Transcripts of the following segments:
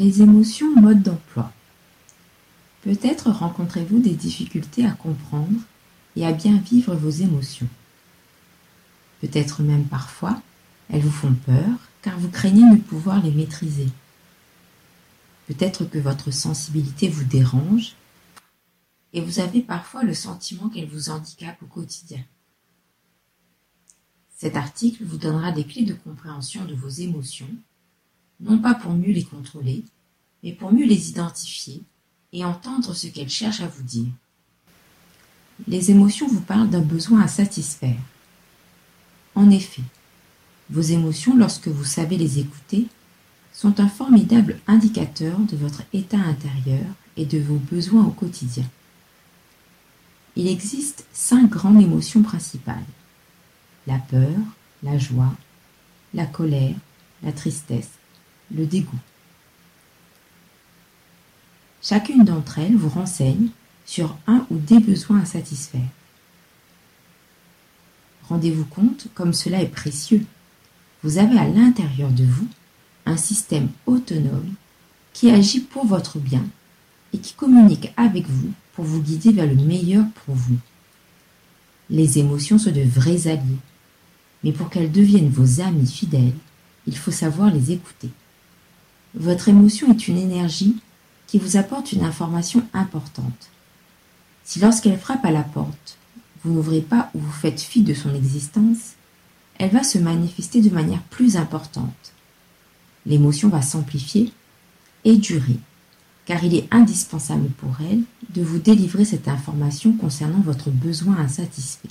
Les émotions mode d'emploi. Peut-être rencontrez-vous des difficultés à comprendre et à bien vivre vos émotions. Peut-être même parfois, elles vous font peur car vous craignez ne pouvoir les maîtriser. Peut-être que votre sensibilité vous dérange et vous avez parfois le sentiment qu'elle vous handicape au quotidien. Cet article vous donnera des clés de compréhension de vos émotions, non pas pour mieux les contrôler, mais pour mieux les identifier et entendre ce qu'elles cherchent à vous dire. Les émotions vous parlent d'un besoin à satisfaire. En effet, vos émotions, lorsque vous savez les écouter, sont un formidable indicateur de votre état intérieur et de vos besoins au quotidien. Il existe cinq grandes émotions principales. La peur, la joie, la colère, la tristesse, le dégoût. Chacune d'entre elles vous renseigne sur un ou des besoins à satisfaire. Rendez-vous compte comme cela est précieux. Vous avez à l'intérieur de vous un système autonome qui agit pour votre bien et qui communique avec vous vous guider vers le meilleur pour vous. Les émotions sont de vrais alliés, mais pour qu'elles deviennent vos amis fidèles, il faut savoir les écouter. Votre émotion est une énergie qui vous apporte une information importante. Si lorsqu'elle frappe à la porte, vous n'ouvrez pas ou vous faites fi de son existence, elle va se manifester de manière plus importante. L'émotion va s'amplifier et durer, car il est indispensable pour elle de vous délivrer cette information concernant votre besoin insatisfait.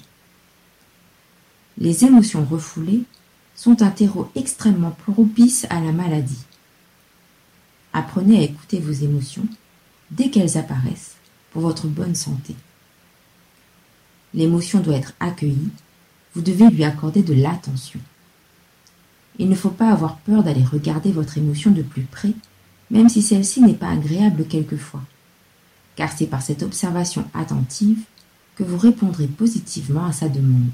Les émotions refoulées sont un terreau extrêmement propice à la maladie. Apprenez à écouter vos émotions dès qu'elles apparaissent pour votre bonne santé. L'émotion doit être accueillie, vous devez lui accorder de l'attention. Il ne faut pas avoir peur d'aller regarder votre émotion de plus près, même si celle-ci n'est pas agréable quelquefois, car c'est par cette observation attentive que vous répondrez positivement à sa demande.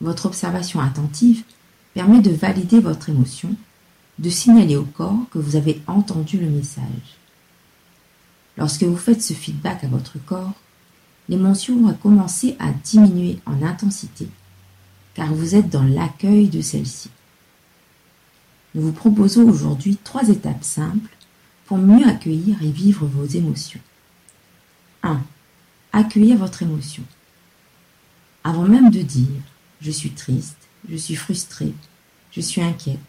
Votre observation attentive permet de valider votre émotion de signaler au corps que vous avez entendu le message. Lorsque vous faites ce feedback à votre corps, l'émotion va commencer à diminuer en intensité, car vous êtes dans l'accueil de celle-ci. Nous vous proposons aujourd'hui trois étapes simples pour mieux accueillir et vivre vos émotions. 1. Accueillir votre émotion. Avant même de dire je suis triste, je suis frustré, je suis inquiète,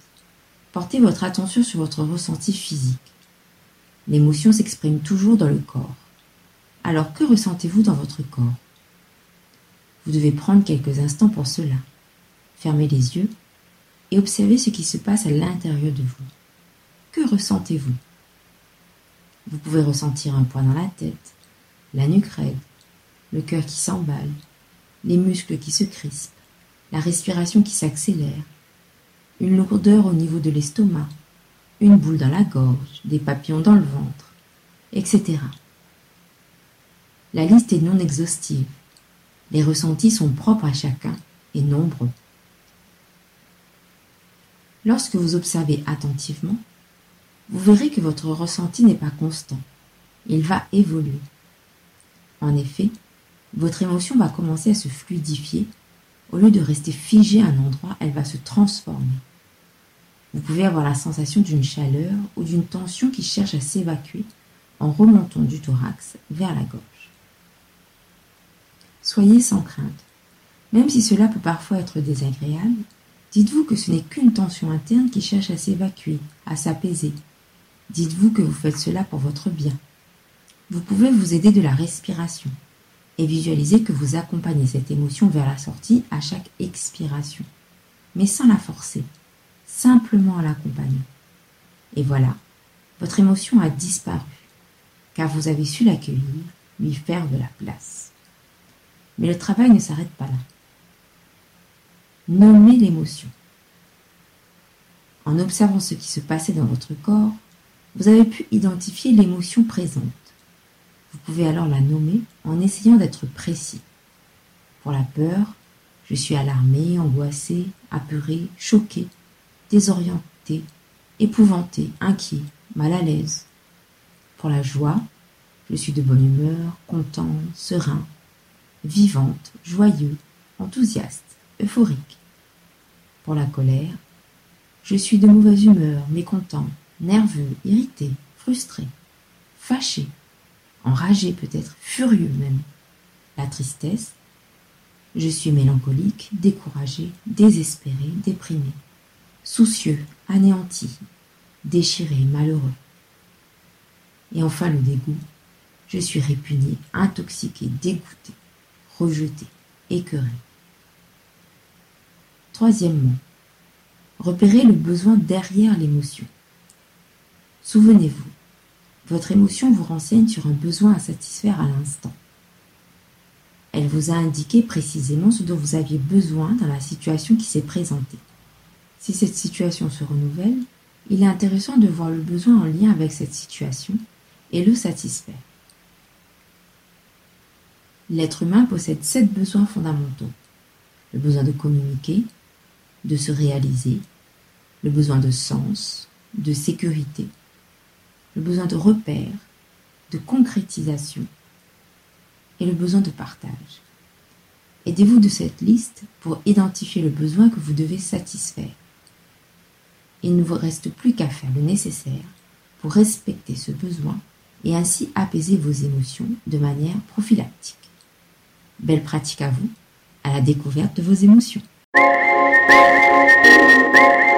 Portez votre attention sur votre ressenti physique. L'émotion s'exprime toujours dans le corps. Alors que ressentez-vous dans votre corps? Vous devez prendre quelques instants pour cela. Fermez les yeux et observez ce qui se passe à l'intérieur de vous. Que ressentez-vous? Vous pouvez ressentir un poids dans la tête, la nuque raide, le cœur qui s'emballe, les muscles qui se crispent, la respiration qui s'accélère, une lourdeur au niveau de l'estomac, une boule dans la gorge, des papillons dans le ventre, etc. La liste est non exhaustive. Les ressentis sont propres à chacun et nombreux. Lorsque vous observez attentivement, vous verrez que votre ressenti n'est pas constant. Il va évoluer. En effet, votre émotion va commencer à se fluidifier. Au lieu de rester figée à un endroit, elle va se transformer. Vous pouvez avoir la sensation d'une chaleur ou d'une tension qui cherche à s'évacuer en remontant du thorax vers la gorge. Soyez sans crainte. Même si cela peut parfois être désagréable, dites-vous que ce n'est qu'une tension interne qui cherche à s'évacuer, à s'apaiser. Dites-vous que vous faites cela pour votre bien. Vous pouvez vous aider de la respiration et visualiser que vous accompagnez cette émotion vers la sortie à chaque expiration, mais sans la forcer simplement en l'accompagnant. Et voilà, votre émotion a disparu, car vous avez su l'accueillir, lui faire de la place. Mais le travail ne s'arrête pas là. Nommez l'émotion. En observant ce qui se passait dans votre corps, vous avez pu identifier l'émotion présente. Vous pouvez alors la nommer en essayant d'être précis. Pour la peur, je suis alarmé, angoissé, apeuré, choqué, désorienté, épouvanté, inquiet, mal à l'aise. Pour la joie, je suis de bonne humeur, content, serein, vivante, joyeux, enthousiaste, euphorique. Pour la colère, je suis de mauvaise humeur, mécontent, nerveux, irrité, frustré, fâché, enragé peut-être, furieux même. La tristesse, je suis mélancolique, découragé, désespéré, déprimé, soucieux, anéanti, déchiré, malheureux. Et enfin le dégoût, je suis répugné, intoxiqué, dégoûté, rejeté, écœuré. Troisièmement, repérez le besoin derrière l'émotion. Souvenez-vous, votre émotion vous renseigne sur un besoin à satisfaire à l'instant. Elle vous a indiqué précisément ce dont vous aviez besoin dans la situation qui s'est présentée. Si cette situation se renouvelle, il est intéressant de voir le besoin en lien avec cette situation et le satisfaire. L'être humain possède sept besoins fondamentaux. Le besoin de communiquer, de se réaliser, le besoin de sens, de sécurité, le besoin de repère, de concrétisation et le besoin de partage. Aidez-vous de cette liste pour identifier le besoin que vous devez satisfaire. Il ne vous reste plus qu'à faire le nécessaire pour respecter ce besoin et ainsi apaiser vos émotions de manière prophylactique. Belle pratique à vous, à la découverte de vos émotions. Música